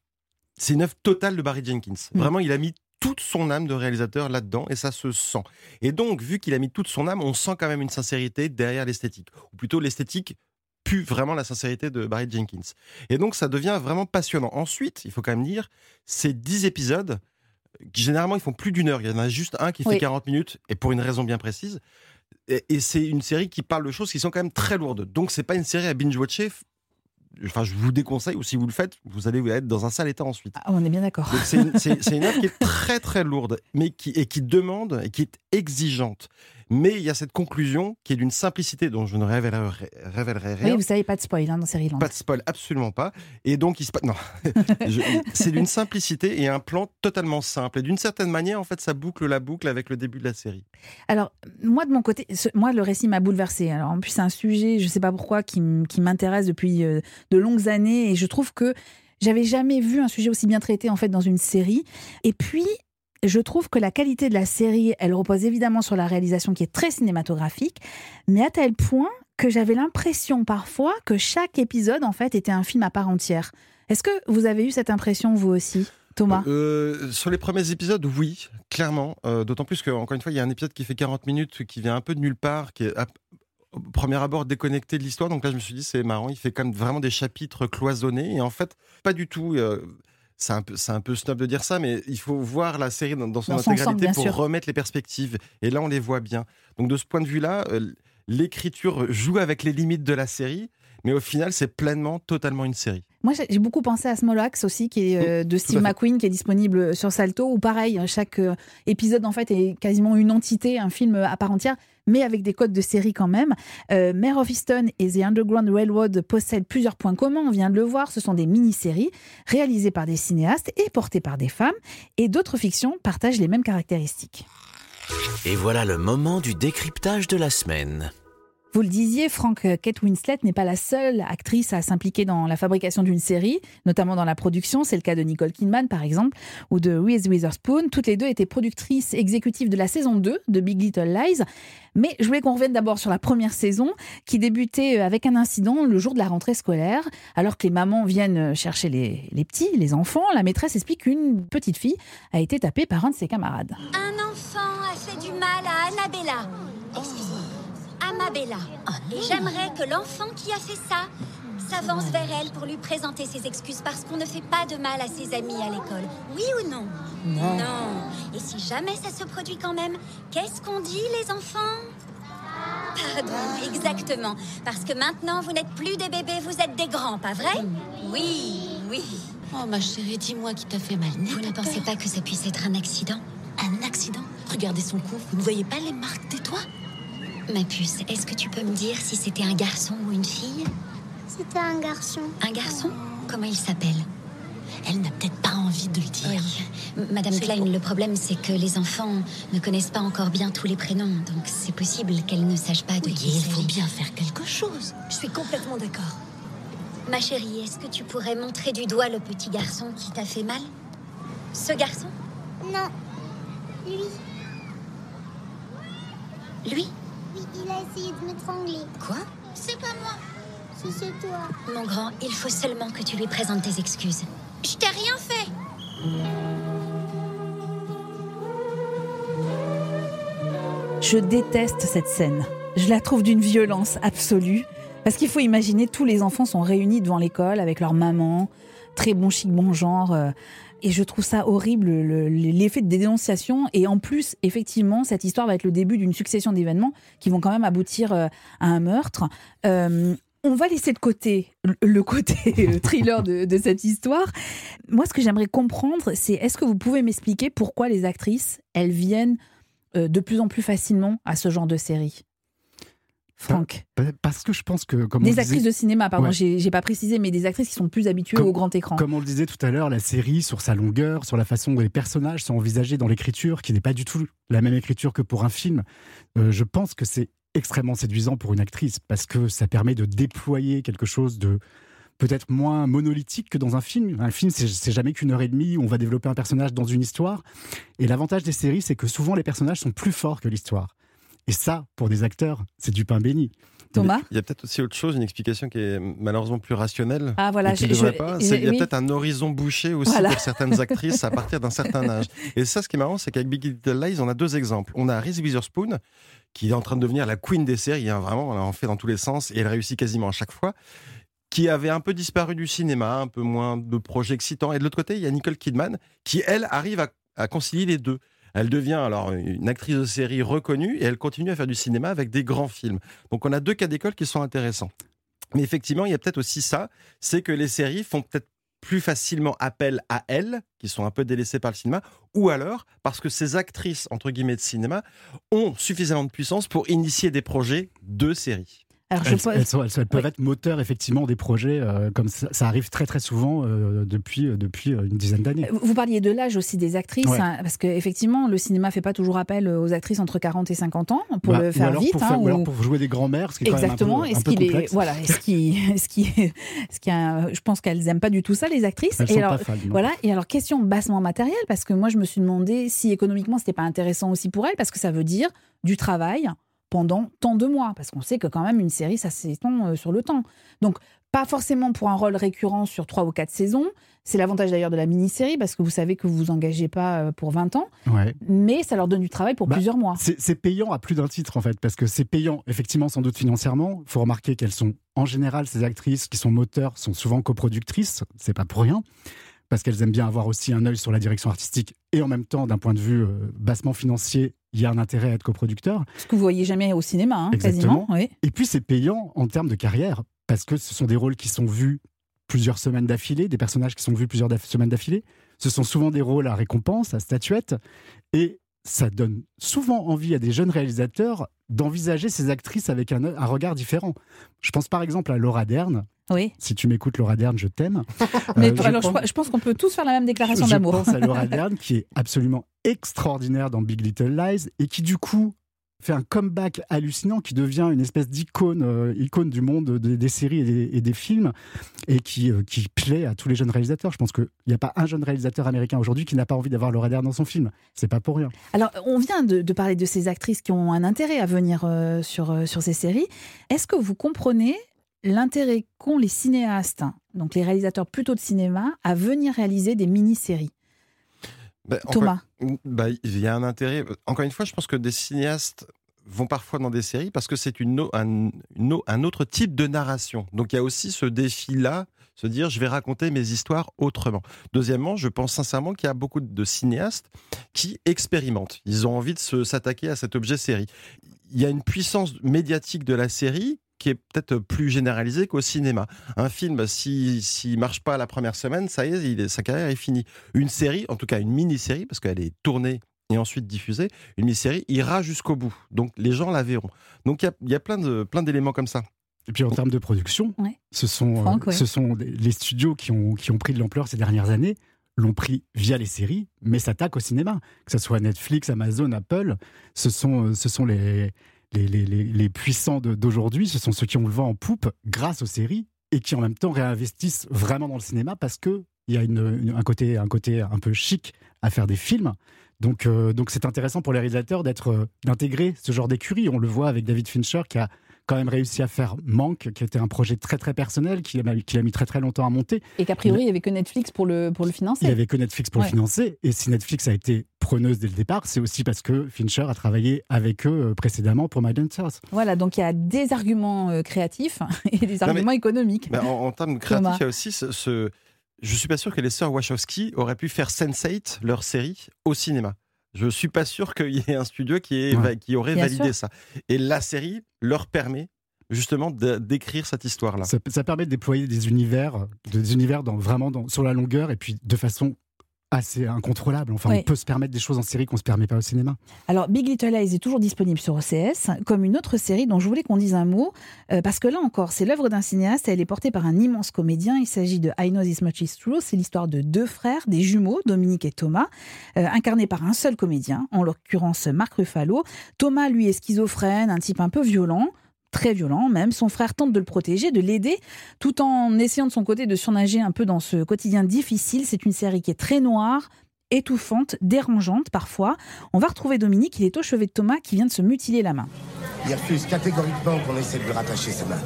c'est une œuvre totale de Barry Jenkins. Mm. Vraiment, il a mis toute son âme de réalisateur là-dedans et ça se sent. Et donc, vu qu'il a mis toute son âme, on sent quand même une sincérité derrière l'esthétique. Ou plutôt, l'esthétique pue vraiment la sincérité de Barry Jenkins. Et donc, ça devient vraiment passionnant. Ensuite, il faut quand même dire, ces 10 épisodes, qui généralement, ils font plus d'une heure. Il y en a juste un qui fait 40 minutes, et pour une raison bien précise. Et, et c'est une série qui parle de choses qui sont quand même très lourdes. Donc, c'est pas une série à binge-watcher enfin, je vous déconseille, ou si vous le faites, vous allez être dans un sale état ensuite. Ah, on est bien d'accord. C'est une, une, œuvre qui est très très lourde, mais qui, et qui demande, et qui est exigeante. Mais il y a cette conclusion qui est d'une simplicité dont je ne révélerai, révélerai rien. Oui, vous savez, pas de spoil hein, dans Série Pas de spoil, absolument pas. Et donc, il se non, c'est d'une simplicité et un plan totalement simple. Et d'une certaine manière, en fait, ça boucle la boucle avec le début de la série. Alors, moi, de mon côté, moi, le récit m'a bouleversé. Alors, en plus, c'est un sujet, je ne sais pas pourquoi, qui, m'intéresse depuis euh, de longues années. Et je trouve que j'avais jamais vu un sujet aussi bien traité en fait dans une série. Et puis je trouve que la qualité de la série, elle repose évidemment sur la réalisation qui est très cinématographique, mais à tel point que j'avais l'impression parfois que chaque épisode, en fait, était un film à part entière. Est-ce que vous avez eu cette impression, vous aussi Thomas? Euh, Sur les premiers épisodes, oui, clairement. Euh, d'autant plus qu'encore une fois, il y a un épisode qui fait 40 minutes, qui vient un peu de nulle part, qui est au premier abord déconnecté de l'histoire. Donc là, je me suis dit, c'est marrant, il fait quand même vraiment des chapitres cloisonnés. Et en fait, pas du tout. Euh, c'est un, peu, un peu snob de dire ça, mais il faut voir la série dans, son intégralité pour remettre les perspectives. Et là, on les voit bien. Donc de ce point de vue-là, euh, l'écriture joue avec les limites de la série, mais au final, c'est pleinement, totalement une série. Moi, j'ai beaucoup pensé à Small Axe aussi, qui est euh, de Steve McQueen, qui est disponible sur Salto, où pareil, chaque euh, épisode en fait est quasiment une entité, un film à part entière mais avec des codes de série quand même. Euh, Mare of Easton et The Underground Railroad possèdent plusieurs points communs, on vient de le voir, ce sont des mini-séries réalisées par des cinéastes et portées par des femmes, et d'autres fictions partagent les mêmes caractéristiques. Et voilà le moment du décryptage de la semaine. Vous le disiez, Frank euh, Kate Winslet n'est pas la seule actrice à s'impliquer dans la fabrication d'une série, notamment dans la production. C'est le cas de Nicole Kidman, par exemple, ou de Reese Witherspoon. Toutes les deux étaient productrices exécutives de la saison 2 de Big Little Lies. Mais je voulais qu'on revienne d'abord sur la première saison, qui débutait euh, avec un incident le jour de la rentrée scolaire. Alors que les mamans viennent euh, chercher les, les petits, les enfants, la maîtresse explique qu'une petite fille a été tapée par un de ses camarades. Un enfant a fait du mal à Annabella. Amabella. Et j'aimerais que l'enfant qui a fait ça s'avance vers elle pour lui présenter ses excuses parce qu'on ne fait pas de mal à ses amis à l'école. Oui ou non? Non. Non. Et si jamais ça se produit quand même, qu'est-ce qu'on dit les enfants? Pardon, exactement. Parce que maintenant, vous n'êtes plus des bébés, vous êtes des grands, pas vrai? Oui, oui. Oh ma chérie, dis-moi qui t'a fait mal. Vous ne pensez pas que ça puisse être un accident? Un accident? Regardez son cou, vous ne voyez pas les marques des toits? Ma puce, est-ce que tu peux me dire si c'était un garçon ou une fille C'était un garçon. Un garçon Comment il s'appelle Elle n'a peut-être pas envie de le dire. Madame Klein, le problème c'est que les enfants ne connaissent pas encore bien tous les prénoms, donc c'est possible qu'elle ne sache pas de qui il Il faut bien faire quelque chose. Je suis complètement d'accord. Ma chérie, est-ce que tu pourrais montrer du doigt le petit garçon qui t'a fait mal? Ce garçon? Non. Lui. Lui? oui, il a essayé de m'étrangler. Quoi C'est pas moi. c'est toi. Mon grand, il faut seulement que tu lui présentes tes excuses. Je t'ai rien fait. Je déteste cette scène. Je la trouve d'une violence absolue. Parce qu'il faut imaginer, tous les enfants sont réunis devant l'école avec leur maman, très bon chic, bon genre. Et je trouve ça horrible, l'effet de dénonciation. Et en plus, effectivement, cette histoire va être le début d'une succession d'événements qui vont quand même aboutir euh, à un meurtre. Euh, on va laisser de côté le côté euh, thriller de, cette histoire. Moi, ce que j'aimerais comprendre, c'est est-ce que vous pouvez m'expliquer pourquoi les actrices, elles viennent de plus en plus facilement à ce genre de série? Franck Parce que je pense que. Comme des actrices de cinéma, pardon, j'ai pas précisé, mais des actrices qui sont plus habituées au grand écran. Comme on le disait tout à l'heure, la série, sur sa longueur, sur la façon dont les personnages sont envisagés dans l'écriture, qui n'est pas du tout la même écriture que pour un film, euh, je pense que c'est extrêmement séduisant pour une actrice parce que ça permet de déployer quelque chose de peut-être moins monolithique que dans un film. Un film, c'est jamais qu'une heure et demie où on va développer un personnage dans une histoire. Et l'avantage des séries, c'est que souvent les personnages sont plus forts que l'histoire. Et ça, pour des acteurs, c'est du pain béni. Thomas Il y a peut-être aussi autre chose, une explication qui est malheureusement plus rationnelle. Ah voilà, je, je, pas. Il y a peut-être un horizon bouché aussi pour certaines actrices à partir d'un certain âge. Et ça, ce qui est marrant, c'est qu'avec Big Little Lies, on a deux exemples. On a Reese Witherspoon, qui est en train de devenir la queen des séries, hein, vraiment, elle en fait dans tous les sens et elle réussit quasiment à chaque fois qui avait un peu disparu du cinéma, un peu moins de projets excitants. Et de l'autre côté, il y a Nicole Kidman, qui, elle, arrive à, à concilier les deux. Elle devient alors une actrice de série reconnue et elle continue à faire du cinéma avec des grands films. Donc on a deux cas d'école qui sont intéressants. Mais effectivement, il y a peut-être aussi ça, c'est que les séries font peut-être plus facilement appel à elles, qui sont un peu délaissées par le cinéma, ou alors parce que ces actrices, entre guillemets, de cinéma, ont suffisamment de puissance pour initier des projets de séries. Alors, elles, peuvent être moteurs effectivement des projets, euh, comme ça, arrive très très souvent euh, depuis, euh, depuis une dizaine d'années. Vous parliez de l'âge aussi des actrices, hein, parce qu'effectivement le cinéma fait pas toujours appel aux actrices entre 40 et 50 ans pour bah, le faire vite. Pour, hein, ou... alors pour jouer des grands-mères, ce qui est Exactement. quand même un peu, complexe. voilà, ce qui, ce qui, ce qui, je pense qu'elles aiment pas du tout ça les actrices. Elles et sont alors, pas fans, voilà. Et alors question bassement matériel, parce que moi je me suis demandé si économiquement c'était pas intéressant aussi pour elles, parce que ça veut dire du travail pendant tant de mois, parce qu'on sait que quand même une série, ça s'étend euh, sur le temps. Donc, pas forcément pour un rôle récurrent sur trois ou quatre saisons. C'est l'avantage d'ailleurs de la mini-série, parce que vous savez que vous vous engagez pas euh, pour 20 ans, mais ça leur donne du travail pour bah, plusieurs mois. C'est payant à plus d'un titre, en fait, parce que c'est payant, effectivement, sans doute financièrement. Il faut remarquer qu'elles sont, en général, ces actrices qui sont moteurs, sont souvent coproductrices, c'est pas pour rien parce qu'elles aiment bien avoir aussi un œil sur la direction artistique et en même temps, d'un point de vue euh, bassement financier, il y a un intérêt à être coproducteur. Ce que vous voyez jamais au cinéma, hein, quasiment. Et puis c'est payant en termes de carrière, parce que ce sont des rôles qui sont vus plusieurs semaines d'affilée, des personnages qui sont vus plusieurs semaines d'affilée. Ce sont souvent des rôles à récompense, à statuette, et ça donne souvent envie à des jeunes réalisateurs d'envisager ces actrices avec un, un regard différent. Je pense par exemple à Laura Dern, oui. Si tu m'écoutes, Laura Dern, je t'aime. Mais euh, alors, je, pense, qu'on peut tous faire la même déclaration d'amour. Je pense à Laura Dern, qui est absolument extraordinaire dans Big Little Lies et qui, du coup, fait un comeback hallucinant qui devient une espèce d'icône euh, icône du monde des, séries et des, films et qui, euh, qui plaît à tous les jeunes réalisateurs. Je pense qu'il n'y a pas un jeune réalisateur américain aujourd'hui qui n'a pas envie d'avoir Laura Dern dans son film. C'est pas pour rien. Alors, on vient de, parler de ces actrices qui ont un intérêt à venir sur, sur ces séries. Est-ce que vous comprenez l'intérêt qu'ont les cinéastes, donc les réalisateurs plutôt de cinéma, à venir réaliser des mini-séries bah, Thomas bah, Il y a un intérêt. Encore une fois, je pense que des cinéastes vont parfois dans des séries parce que c'est une, un, un, autre type de narration. Donc il y a aussi ce défi-là, se dire je vais raconter mes histoires autrement. Deuxièmement, je pense sincèrement qu'il y a beaucoup de cinéastes qui expérimentent. Ils ont envie de s'attaquer à cet objet série. Il y a une puissance médiatique de la série qui est peut-être plus généralisé qu'au cinéma. Un film, s'il si, marche pas la première semaine, ça y est, il sa carrière est finie. Une série, en tout cas une mini-série, parce qu'elle est tournée et ensuite diffusée, une mini-série ira jusqu'au bout. Donc les gens la verront. Donc il y a, plein, de, plein d'éléments comme ça. Et puis en termes de production, ce, sont, euh, ce sont les studios qui ont, qui ont pris de l'ampleur ces dernières années l'ont pris via les séries, mais s'attaquent au cinéma. Que ce soit Netflix, Amazon, Apple, ce sont, euh, ce sont les, les, les, les, puissants d'aujourd'hui, ce sont ceux qui ont le vent en poupe grâce aux séries et qui en même temps réinvestissent vraiment dans le cinéma parce que il y a une, un, côté, un côté un peu chic à faire des films. Donc, euh, donc c'est intéressant pour les réalisateurs d'être, euh, d'intégrer ce genre d'écurie. On le voit avec David Fincher qui a quand même réussi à faire Manque, qui était un projet très très personnel, qu'il a, a, mis très très longtemps à monter. Et qu'a priori, il n'y avait que Netflix pour le, pour le financer. Il n'y avait que Netflix pour le financer. Et si Netflix a été preneuse dès le départ, c'est aussi parce que Fincher a travaillé avec eux euh, précédemment pour My Dancers. Voilà, donc il y a des arguments euh, créatifs et des arguments économiques. en, termes créatifs, il y a aussi ce, ce... Je suis pas sûr que les sœurs Wachowski auraient pu faire Sense8, leur série, au cinéma. Je suis pas sûr qu'il y ait un studio qui, aurait validé ça. Et la série leur permet justement d'écrire cette histoire-là. Ça, permet de déployer des univers, des univers dans, vraiment dans, sur la longueur et puis de façon assez incontrôlables. Enfin, on peut se permettre des choses en série qu'on se permet pas au cinéma. Alors, Big Little Lies est toujours disponible sur OCS, comme une autre série dont je voulais qu'on dise un mot, euh, parce que là encore, c'est l'œuvre d'un cinéaste, elle est portée par un immense comédien. Il s'agit de I Know This Much Is True. C'est l'histoire de deux frères, des jumeaux, Dominique et Thomas, euh, incarnés par un seul comédien, en l'occurrence Marc Ruffalo. Thomas, lui, est schizophrène, un type un peu violent. Très violent même. Son frère tente de le protéger, de l'aider, tout en essayant de son côté de surnager un peu dans ce quotidien difficile. C'est une série qui est très noire, étouffante, dérangeante parfois. On va retrouver Dominique, il est au chevet de Thomas qui vient de se mutiler la main. Il refuse catégoriquement qu'on essaie de lui rattacher sa main.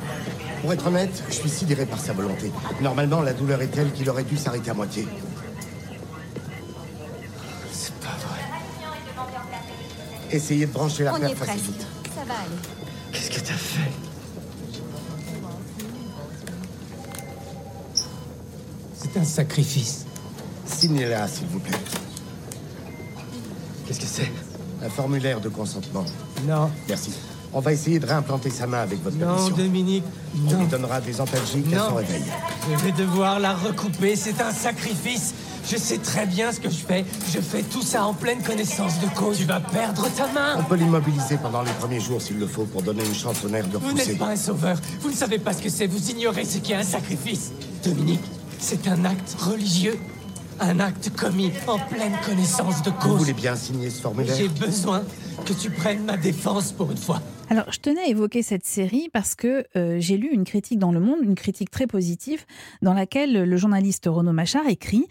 Pour être honnête, je suis sidéré par sa volonté. Normalement, la douleur est telle qu'il aurait dû s'arrêter à moitié. C'est pas vrai. Essayez de brancher la On paire est presque. facilite. Ça va aller. Qu'est-ce que t'as fait C'est un sacrifice. Signez-la, s'il vous plaît. Qu'est-ce que c'est Un formulaire de consentement. Non. Merci. On va essayer de réimplanter sa main avec votre Non, permission. Dominique, On non. lui donnera des antalgiques à son réveil. Je vais devoir la recouper, c'est un sacrifice. Je sais très bien ce que je fais. Je fais tout ça en pleine connaissance de cause. Tu vas perdre ta main. On peut l'immobiliser pendant les premiers jours s'il le faut pour donner une chance au nerf de Vous repousser. n'êtes pas un sauveur. Vous ne savez pas ce que c'est. Vous ignorez ce qu'est un sacrifice. Dominique, c'est un acte religieux. Un acte commis en pleine connaissance de Vous cause. voulez bien signer ce formulaire J'ai besoin que tu prennes ma défense pour une fois. Alors, je tenais à évoquer cette série parce que euh, j'ai lu une critique dans Le Monde, une critique très positive, dans laquelle le journaliste Renaud Machard écrit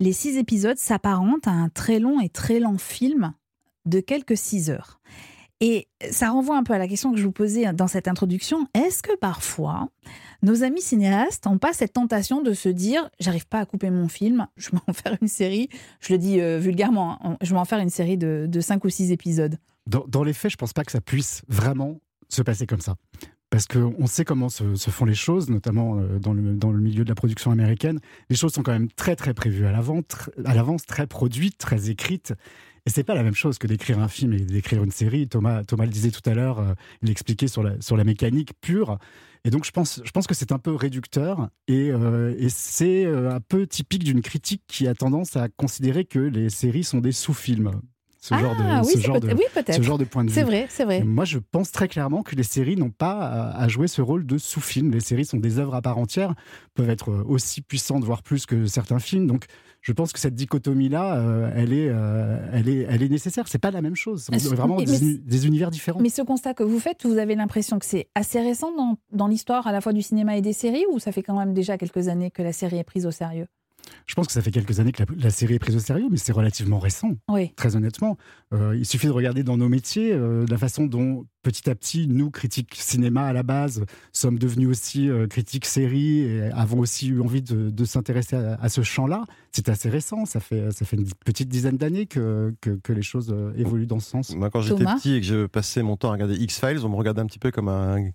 Les six épisodes s'apparentent à un très long et très lent film de quelques six heures. Et ça renvoie un peu à la question que je vous posais dans cette introduction. Est-ce que parfois, nos amis cinéastes n'ont pas cette tentation de se dire j'arrive pas à couper mon film, je vais en faire une série, je le dis euh, vulgairement, hein, je vais en faire une série de, cinq ou six épisodes Dans, dans les faits, je pense pas que ça puisse vraiment se passer comme ça. Parce qu'on sait comment se, font les choses, notamment euh, dans le, milieu de la production américaine. Les choses sont quand même très très prévues à l'avance, très produites, très écrites. Et c'est pas la même chose que d'écrire un film et d'écrire une série. Thomas, le disait tout à l'heure, euh, il expliquait sur la, mécanique pure. Et donc je pense, que c'est un peu réducteur et, euh, c'est un peu typique d'une critique qui a tendance à considérer que les séries sont des sous-films. Ce Ah, genre de, oui, ce c'est genre peut- de, oui, peut-être. ce genre de point de vue. C'est vrai, c'est vrai. Et Moi, je pense très clairement que les séries n'ont pas à, à jouer ce rôle de sous-film. Les séries sont des œuvres à part entière, peuvent être aussi puissantes, voire plus que certains films. Donc, je pense que cette dichotomie-là, euh, elle, est, euh, elle, est, elle est nécessaire. C'est pas la même chose. Mais- C'est vraiment mais- des, des univers différents. Mais ce constat que vous faites, vous avez l'impression que c'est assez récent dans, dans l'histoire à la fois du cinéma et des séries, ou ça fait quand même déjà quelques années que la série est prise au sérieux? Je pense que ça fait quelques années que la, la série est prise au sérieux, mais c'est relativement récent. Oui. Très honnêtement, Euh, il suffit de regarder dans nos métiers euh, la façon dont petit à petit, nous, critiques cinéma à la base, sommes devenus aussi euh, critiques séries et avons aussi eu envie de, de s'intéresser à, à ce champ-là. C'est assez récent, ça fait, ça fait une petite dizaine d'années que, que, que les choses euh, évoluent dans ce sens. Moi, quand j'étais petit et que je passais mon temps à regarder X-Files, on me regardait un petit peu comme un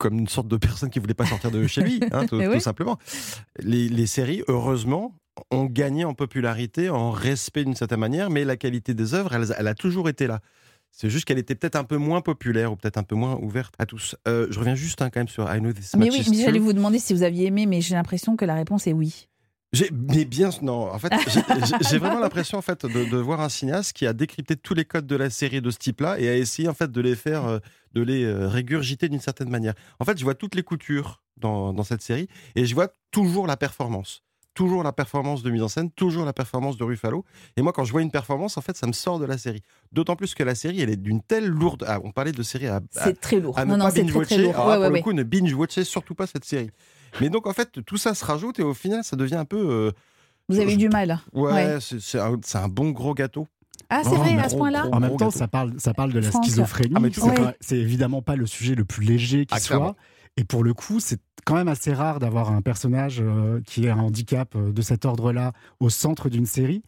comme une sorte de personne qui voulait pas sortir de chez lui, hein, tout, oui. simplement. Les, les séries, heureusement, ont gagné en popularité, en respect d'une certaine manière, mais la qualité des œuvres, elle, elle a toujours été là. C'est juste qu'elle était peut-être un peu moins populaire ou peut-être un peu moins ouverte à tous. Euh, je reviens juste hein, quand même sur I Know This Mais Much oui, Is mais j'allais True. vous demander si vous aviez aimé, mais j'ai l'impression que la réponse est oui. J'ai, mais bien, non. En fait, j'ai- vraiment l'impression en fait de, de voir un cinéaste qui a décrypté tous les codes de la série de ce type-là et a essayé en fait de les faire, euh, de les euh, régurgiter d'une certaine manière. En fait, je vois toutes les coutures dans, dans cette série et je vois toujours la performance. Toujours la performance de mise en scène, toujours la performance de Ruffalo. Et moi, quand je vois une performance, en fait, ça me sort de la série. D'autant plus que la série, elle est d'une telle lourde. Ah, on parlait de série à. à- C'est très lourd. à Non, non, c'est très, très lourd. Alors Ouais, là, ouais, pour ouais. le coup, ne binge-watchez surtout pas cette série. Mais donc, en fait, tout ça se rajoute et au final, ça devient un peu. euh, Vous avez eu du mal. Ouais, Ouais. c'est- un, bon gros gâteau. Ah, c'est Oh, vrai, à ce point-là En même temps, ça parle, ça parle de la schizophrénie. Ah, c'est évidemment pas le sujet le plus léger qui Ah, soit. clairement. Et pour le coup, c'est quand même assez rare d'avoir un personnage euh, qui a un handicap euh, de cet ordre-là au centre d'une série.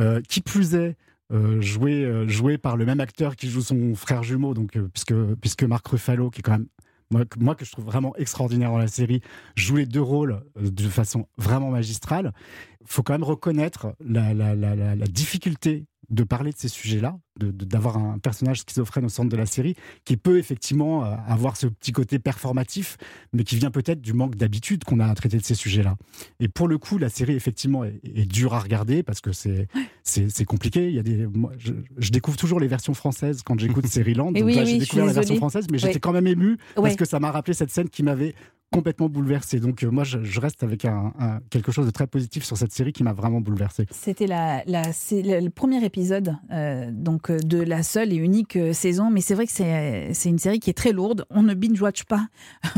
Euh, qui plus est, euh, joué, euh, joué par le même acteur qui joue son frère jumeau, donc, euh, puisque, puisque Marc Ruffalo, qui est quand même. Moi, que- je trouve vraiment extraordinaire dans la série, joue les deux rôles euh, de façon vraiment magistrale. Il faut quand même reconnaître la, difficulté de parler de ces sujets-là, d'avoir un personnage schizophrène au centre de la série, qui peut effectivement euh, avoir ce petit côté performatif, mais qui vient peut-être du manque d'habitude qu'on a à traiter de ces sujets-là. Et pour le coup, la série, effectivement, est, est dure à regarder parce que c'est c'est compliqué. Il y a des, moi, je, je découvre toujours les versions françaises quand j'écoute Série-Land. Et Donc oui, là, j'ai découvert la version française, mais j'étais quand même ému parce que ça m'a rappelé cette scène qui m'avait complètement bouleversé. Donc euh, moi, je, je reste avec un, un- quelque chose de très positif sur cette série qui m'a vraiment bouleversé. C'était la, le premier épisode euh, donc euh, de la seule et unique euh, saison, mais c'est vrai que c'est c'est une série qui est très lourde. On ne binge-watch pas.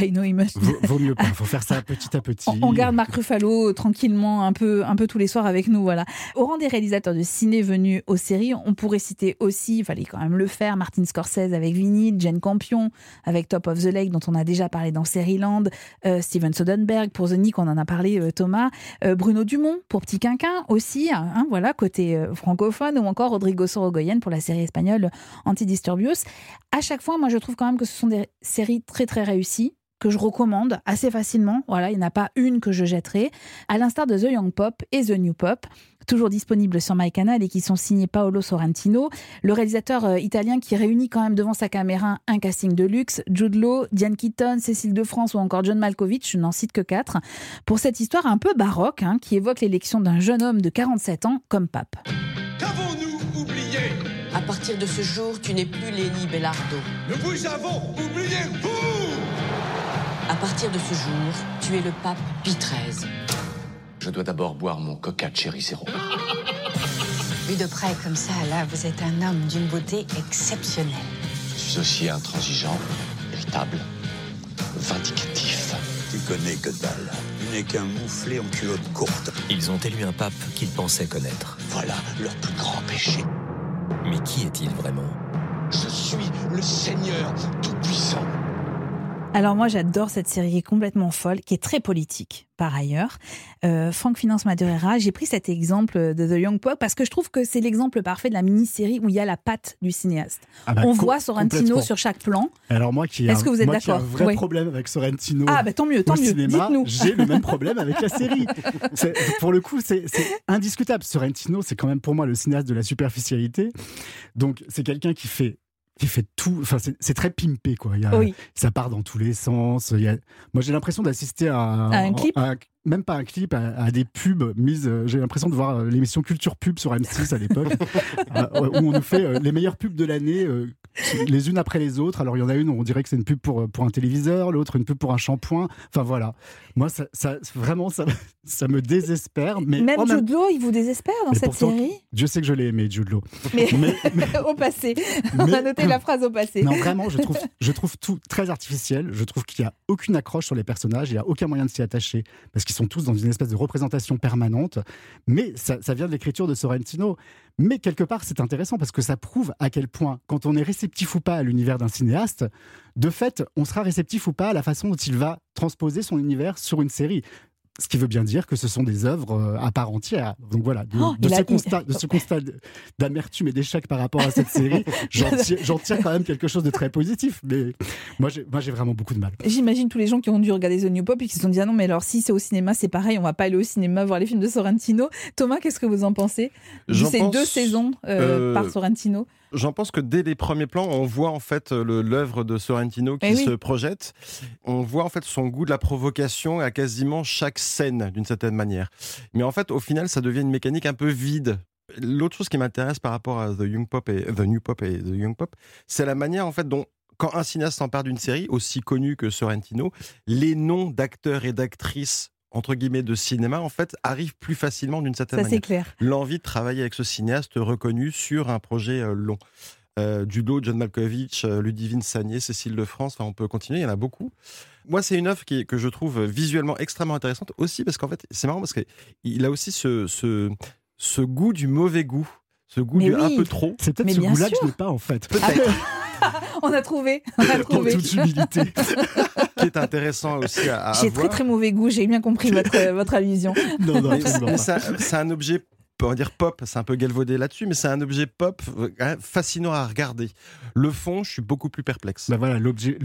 I know must. Vaut, vaut mieux pas. Il faut faire ça petit à petit. On, on garde Marc Ruffalo euh, tranquillement un peu, un peu tous les soirs avec nous. Voilà. Au rang des réalisateurs de ciné venus aux séries, on pourrait citer aussi, il fallait quand même le faire, Martin Scorsese avec Vinny, Jane Campion avec Top of the Lake dont on a déjà parlé dans Série-Land, euh, Steven Soderbergh pour The Nick, on en a parlé euh, Thomas, euh, Bruno Dumont pour Petit Quinquin aussi, hein, voilà côté euh, francophone ou encore Rodrigo Sorogoyen pour la série espagnole Antidisturbios. À chaque fois, moi je trouve quand même que ce sont des séries très très réussies que je recommande assez facilement. Voilà, il n'y en a pas une que je jetterai. À l'instar de The Young Pop et The New Pop, toujours disponibles sur MyCanal et qui sont signés Paolo Sorrentino, le réalisateur euh, italien qui réunit quand même devant sa caméra un casting de luxe, Jude Law, Diane Keaton, Cécile de France ou encore John Malkovich, je n'en cite que quatre, pour cette histoire un peu baroque hein, qui évoque l'élection d'un jeune homme de 47 ans comme pape. Qu'avons-nous À partir de ce jour, tu n'es plus Lenny Bellardo. Nous vous avons oublié, vous À partir de ce jour, tu es le pape Pie XIII. Je dois d'abord boire mon coca Cherry Zero. Vu de près comme ça, là, vous êtes un homme d'une beauté exceptionnelle. Je suis aussi intransigeant, irritable, vindicatif. Tu connais que dalle. Tu n'es qu'un mouflé en culotte courte. Ils ont élu un pape qu'ils pensaient connaître. Voilà leur plus grand péché. Mais qui est-il vraiment? Je suis le Seigneur Tout-Puissant. Alors moi j'adore cette série qui est complètement folle, qui est très politique par ailleurs. Euh, Franck Finance Madureira, j'ai pris cet exemple de The Young Pop parce que je trouve que c'est l'exemple parfait de la mini-série où il y a la patte du cinéaste. Ah bah, On voit Sorrentino sur chaque plan. Alors moi qui ai Est-ce un- que vous êtes ai un d'accord vrai Oui. problème avec Sorrentino Ah, bah, tant mieux, tant au mieux. cinéma, j'ai le même problème avec la série. Pour le coup, c'est indiscutable. Sorrentino, c'est quand même pour moi le cinéaste de la superficialité. Donc c'est quelqu'un qui fait fait tout, enfin c'est c'est très pimpé quoi. Il y a- Oui. Ça part dans tous les sens. Il y a- moi j'ai l'impression d'assister à, À un clip? à- même pas un clip, à, à des pubs mises. euh, J'ai l'impression de voir euh, l'émission Culture Pub sur M6 à l'époque, euh, où on nous fait les meilleures pubs de l'année, les unes après les autres. Alors il y en a une, où on dirait que c'est une pub pour, pour un téléviseur, l'autre une pub pour un shampoing. Enfin voilà. Moi, ça, ça- vraiment, ça, ça me désespère. Mais Même même- Jude Law, il vous désespère dans mais cette pourtant, série? Dieu sait que je l'ai aimé, Jude Law. Mais, Mais- au passé. On a noté la phrase au passé. Non, vraiment, je trouve, je trouve tout très artificiel. Je trouve qu'il n'y a aucune accroche sur les personnages. Il n'y a aucun moyen de s'y attacher parce qu'ils sont tous dans une espèce de représentation permanente. Mais ça, ça vient de l'écriture de Sorrentino. Mais quelque part, c'est intéressant parce que ça prouve à quel point, quand on est réceptif ou pas à l'univers d'un cinéaste, de fait, on sera réceptif ou pas à la façon dont il va transposer son univers sur une série. Ce qui veut bien dire que ce sont des œuvres euh, à part entière. Donc voilà, de, Oh, de ce a- constat, de ce constat de- d'amertume et d'échec par rapport à cette série, j'en tire, j'en tire quand même quelque chose de très positif. Mais moi, j'ai, moi, j'ai vraiment beaucoup de mal. J'imagine tous les gens qui ont dû regarder The New Pop et qui se sont dit ah non mais alors si c'est au cinéma c'est pareil on va pas aller au cinéma voir les films de Sorrentino. Thomas qu'est-ce que vous en pensez? Ces pense- deux saisons euh, euh, par Sorrentino J'en pense que dès les premiers plans, on voit en fait l'œuvre de Sorrentino qui Eh oui. se projette. On voit en fait son goût de la provocation à quasiment chaque scène d'une certaine manière. Mais en fait, au final, ça devient une mécanique un peu vide. L'autre chose qui m'intéresse par rapport à The Young Pop et The New Pop et The Young Pop, c'est la manière en fait dont quand un cinéaste s'empare d'une série aussi connue que Sorrentino, les noms d'acteurs et d'actrices entre guillemets de cinéma en fait arrivent plus facilement d'une certaine Ça, manière clair. l'envie de travailler avec ce cinéaste reconnu sur un projet euh, long. Euh, Judo, John Malkovich, euh, Ludivine Sagné, Cécile de France, enfin, on peut continuer, il y en a beaucoup. Moi, c'est une œuvre qui, que je trouve visuellement extrêmement intéressante aussi parce qu'en fait, c'est marrant parce qu'il a aussi ce, ce, ce goût du mauvais goût, ce goût Mais du un peu trop. C'est peut-être ce goût-là que je n'ai pas en fait. Peut-être. On a trouvé, on a En trouvé. toute humilité. qui est intéressant aussi à, à J'ai très très mauvais goût, j'ai bien compris votre, euh, votre allusion. Non, non, Mais absolument mais pas. ça- c'est un objet, on va dire pop, c'est un peu galvaudé là-dessus, mais c'est un objet pop euh, hein, fascinant à regarder. Le fond, je suis beaucoup plus perplexe. Bah voilà, l'objet,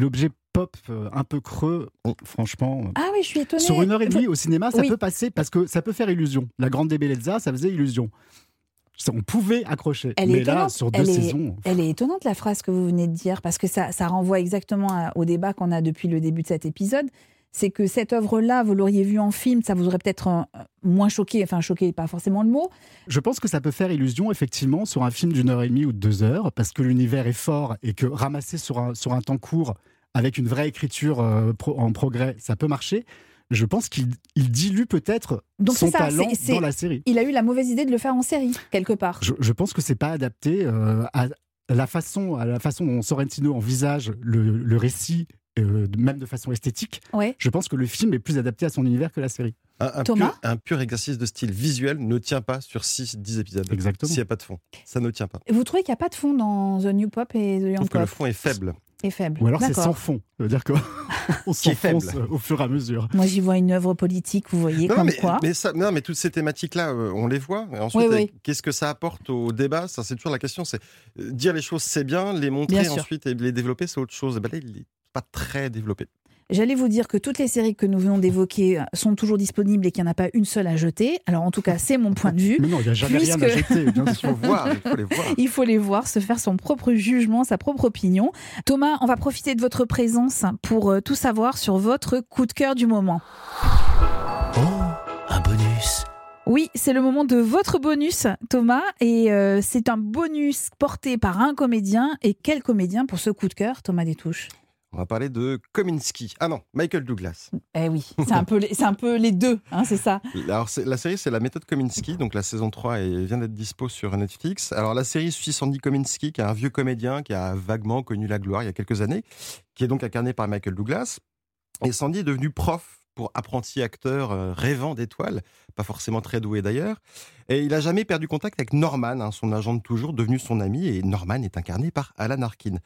pop euh, un peu creux, franchement. Ah oui, je suis étonnée. Sur une heure et demie au cinéma, ça Oui. peut passer parce que ça peut faire illusion. La Grande Bellezza, ça faisait illusion. On pouvait accrocher. Elle mais est là, étonnante. sur deux elle, saisons. est, elle est étonnante la phrase que vous venez de dire parce que ça, ça renvoie exactement à- au débat qu'on a depuis le début de cet épisode. C'est que cette œuvre-là, vous l'auriez vue en film, ça vous aurait peut-être euh, moins choqué, enfin choqué, pas forcément le mot. Je pense que ça peut faire illusion, effectivement, sur un film d'une heure et demie ou de deux heures, parce que l'univers est fort et que ramasser sur un, sur un temps court, avec une vraie écriture euh, en progrès, ça peut marcher. Je pense qu'il il dilue peut-être son ça, talent dans la série. Il a eu la mauvaise idée de le faire en série, quelque part. Je, je pense que c'est pas adapté euh, à la façon, à la façon dont Sorrentino envisage le, le récit, euh, même de façon esthétique. Ouais. Je pense que le film est plus adapté à son univers que la série. Un, un Thomas pur, un pur exercice de style visuel ne tient pas sur 6-10 épisodes. Exactement. S'il n'y a pas de fond, ça ne tient pas. Vous trouvez qu'il n'y a pas de fond dans The New Pop et The Je Young trouve que le Pop fond est faible. Est faible. Ou alors c'est sans fond. Ça veut dire qu'on Qui est faible. s'enfonce au fur et à mesure. Moi, j'y vois une œuvre politique, vous voyez, Non, comme mais, quoi. mais ça, non, mais toutes ces thématiques-là, euh, on les voit. Et ensuite, Oui, oui. qu'est-ce que ça apporte au débat Ça, c'est toujours la question. C'est euh, dire les choses, c'est bien. Les montrer Bien sûr. ensuite et les développer, c'est autre chose. Et ben là, il n'est pas très développé. J'allais vous dire que toutes les séries que nous venons d'évoquer euh, sont toujours disponibles et qu'il n'y en a pas une seule à jeter. Alors en tout cas, c'est mon point de vue. Mais non, il n'y a jamais rien à jeter. bien Il sûr. faut voir, il faut les voir. Il faut les voir, se faire son propre jugement, sa propre opinion. Thomas, on va profiter de votre présence pour euh, tout savoir sur votre coup de cœur du moment. Oh, un bonus. Oui, c'est le moment de votre bonus, Thomas, et euh, c'est un bonus porté par un comédien. Et quel comédien pour ce coup de cœur, Thomas Détouche On va parler de Kominsky. Ah non, Michael Douglas. Eh oui, c'est un peu, les- c'est un peu les deux, hein, c'est ça. Alors, la série, c'est la méthode Kominsky. Donc, la saison 3 est- vient d'être dispo sur Netflix. Alors, la série suit Sandy Kominsky, qui est un vieux comédien qui a vaguement connu la gloire il y a quelques années, qui est donc incarné par Michael Douglas. Et Sandy est devenu prof pour apprenti acteur euh, rêvant d'étoiles, pas forcément très doué d'ailleurs. Et il a jamais perdu contact avec Norman, hein, son agent de toujours, devenu son ami. Et Norman est incarné par Alan Arkin.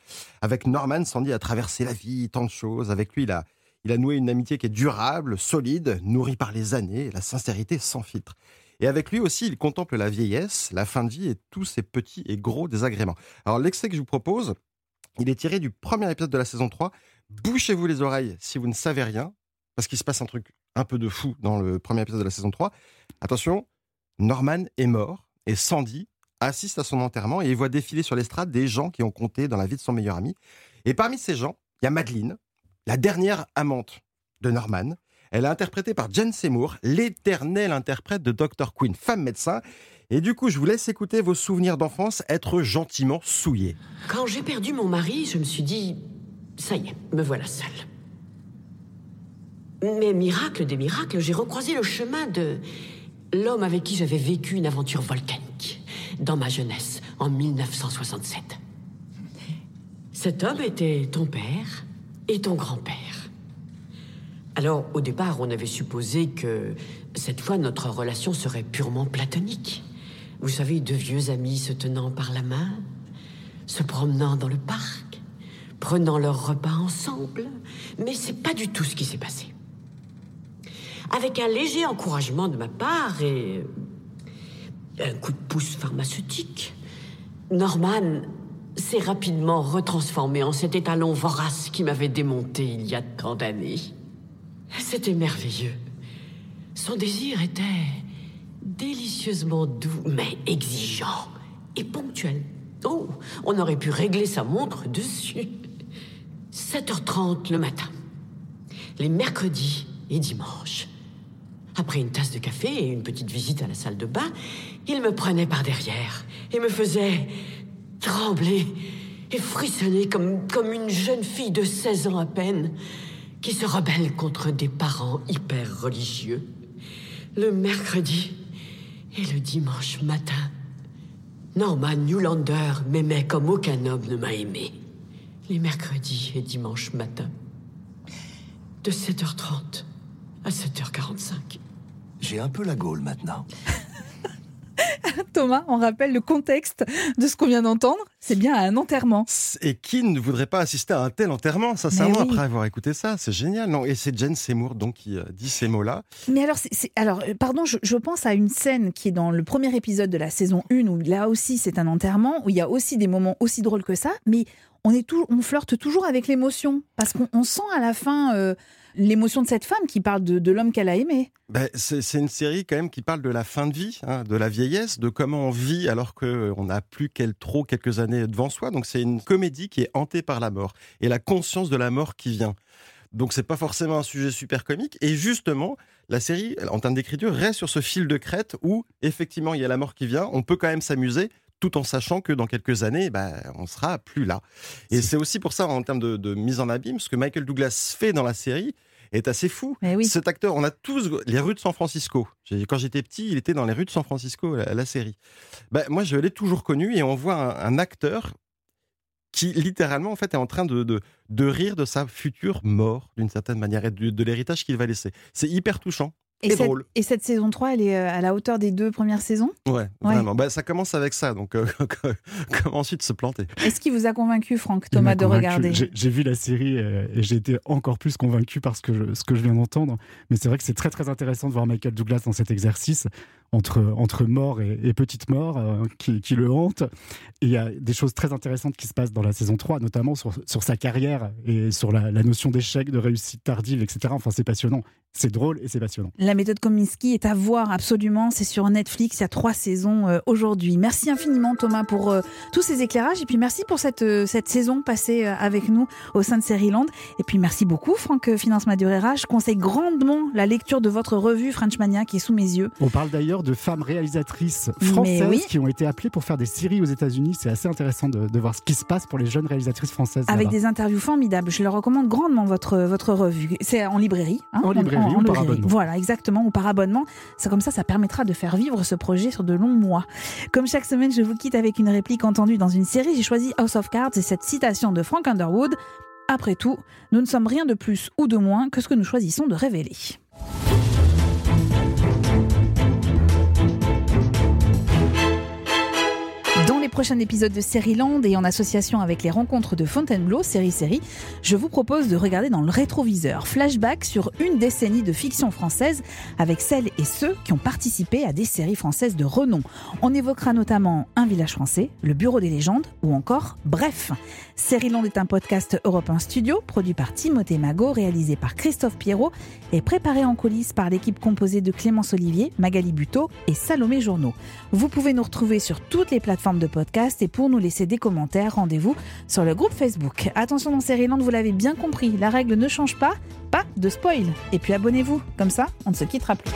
Avec Norman, Sandy a traversé la vie, tant de choses. Avec lui, il a, il a noué une amitié qui est durable, solide, nourrie par les années, la sincérité sans filtre. Et avec lui aussi, il contemple la vieillesse, la fin de vie et tous ces petits et gros désagréments. Alors l'extrait que je vous propose, il est tiré du premier épisode de la saison 3. Bouchez-vous les oreilles si vous ne savez rien, parce qu'il se passe un truc un peu de fou dans le premier épisode de la saison 3. Attention, Norman est mort et Sandy assiste à son enterrement et il voit défiler sur l'estrade des gens qui ont compté dans la vie de son meilleur ami. Et parmi ces gens, il y a Madeleine, la dernière amante de Norman. Elle est interprétée par Jen Seymour, l'éternelle interprète de Dr. Quinn, femme médecin. Et du coup, je vous laisse écouter vos souvenirs d'enfance être gentiment souillés. Quand j'ai perdu mon mari, je me suis dit, ça y est, me voilà seule. Mais miracle des miracles, j'ai recroisé le chemin de l'homme avec qui j'avais vécu une aventure volcanique dans ma jeunesse, en 1967. Cet homme était ton père et ton grand-père. Alors, au départ, on avait supposé que cette fois, notre relation serait purement platonique. Vous savez, deux vieux amis se tenant par la main, se promenant dans le parc, prenant leur repas ensemble. Mais c'est pas du tout ce qui s'est passé. Avec un léger encouragement de ma part et un coup de pouce pharmaceutique, Norman s'est rapidement retransformé en cet étalon vorace qui m'avait démonté il y a tant d'années. C'était merveilleux. Son désir était délicieusement doux, mais exigeant et ponctuel. Oh, on aurait pu régler sa montre dessus. 7h30 le matin. Les mercredis et dimanches. Après une tasse de café et une petite visite à la salle de bain, il me prenait par derrière et me faisait trembler et frissonner comme, comme une jeune fille de 16 ans à peine qui se rebelle contre des parents hyper religieux. Le mercredi et le dimanche matin, Norman Newlander m'aimait comme aucun homme ne m'a aimé. Les mercredis et dimanches matin, de 7h30 à 7h45. J'ai un peu la gaule maintenant. Thomas, on rappelle le contexte de ce qu'on vient d'entendre. C'est bien à un enterrement. Et qui ne voudrait pas assister à un tel enterrement? Sincèrement, oui. après avoir écouté ça, c'est génial. Non Et c'est Jen Seymour donc, qui euh, dit ces mots-là. Mais alors, alors euh, pardon, je, je pense à une scène qui est dans le premier épisode de la saison 1, où là aussi c'est un enterrement, où il y a aussi des moments aussi drôles que ça, mais on, est tout, on flirte toujours avec l'émotion, parce qu'on on sent à la fin euh, l'émotion de cette femme qui parle de, de l'homme qu'elle a aimé. Ben, c'est une série quand même qui parle de la fin de vie, hein, de la vieillesse, de comment on vit alors qu'on n'a plus qu'elle trop quelques années devant soi. Donc c'est une comédie qui est hantée par la mort et la conscience de la mort qui vient. Donc c'est pas forcément un sujet super comique. Et justement, la série, en termes d'écriture, reste sur ce fil de crête où effectivement il y a la mort qui vient. On peut quand même s'amuser tout en sachant que dans quelques années, ben, on sera plus là. Et c'est aussi pour ça, en termes de, de mise en abîme, ce que Michael Douglas fait dans la série est assez fou. Cet acteur, on a tous les rues de San Francisco. Quand j'étais petit, il était dans les rues de San Francisco, la, la série. Ben, moi, je l'ai toujours connu et on voit un, un acteur qui littéralement en fait est en train de, de, de rire de sa future mort d'une certaine manière et de, de l'héritage qu'il va laisser. C'est hyper touchant et, cette, drôle. et cette saison 3, elle est euh, à la hauteur des deux premières saisons? Ouais, Ouais. vraiment. Ben, ça commence avec ça, donc euh, comment ensuite se planter? Est-ce qui vous a convaincu, Franck, Thomas, de convaincu. regarder? J'ai vu la série euh, et j'ai été encore plus convaincu par ce que je, ce que je viens d'entendre. Mais c'est vrai que c'est très très intéressant de voir Michael Douglas dans cet exercice entre, entre mort et, et petite mort euh, qui, qui le hante. Et il y a des choses très intéressantes qui se passent dans la saison 3, notamment sur, sur sa carrière et sur la, la notion d'échec, de réussite tardive, etc. Enfin, c'est passionnant. C'est drôle et c'est passionnant. La méthode Kominsky est à voir absolument. C'est sur Netflix. Il y a trois saisons euh, aujourd'hui. Merci infiniment, Thomas, pour euh, tous ces éclairages. Et puis merci pour cette, euh, cette saison passée avec nous au sein de Seriland. Et puis merci beaucoup, Franck Finance Madurera. Je conseille grandement la lecture de votre revue Frenchmania qui est sous mes yeux. On parle d'ailleurs de femmes réalisatrices françaises oui. qui ont été appelées pour faire des séries aux États-Unis. C'est assez intéressant de, de voir ce qui se passe pour les jeunes réalisatrices françaises. Avec des interviews formidables. Je le recommande grandement, votre, votre revue. C'est en librairie. hein, En librairie Voilà, exactement, ou par abonnement. C'est comme ça, ça permettra de faire vivre ce projet sur de longs mois. Comme chaque semaine, je vous quitte avec une réplique entendue dans une série. J'ai choisi House of Cards et cette citation de Frank Underwood. Après tout, nous ne sommes rien de plus ou de moins que ce que nous choisissons de révéler. Prochains épisodes de Série-Land et en association avec les rencontres de Fontainebleau, série série, je vous propose de regarder dans le rétroviseur, flashback sur une décennie de fiction française avec celles et ceux qui ont participé à des séries françaises de renom. On évoquera notamment Un village français, Le Bureau des légendes ou encore Bref. Série-Land est un podcast Europe 1 Studio produit par Timothée Magot, réalisé par Christophe Pierrot et préparé en coulisses par l'équipe composée de Clémence Olivier, Magali Buteau et Salomé Journeau. Vous pouvez nous retrouver sur toutes les plateformes de podcast et pour nous laisser des commentaires, rendez-vous sur le groupe Facebook. Attention dans Série-Land, vous l'avez bien compris, la règle ne change pas, pas de spoil. Et puis abonnez-vous, comme ça on ne se quittera plus.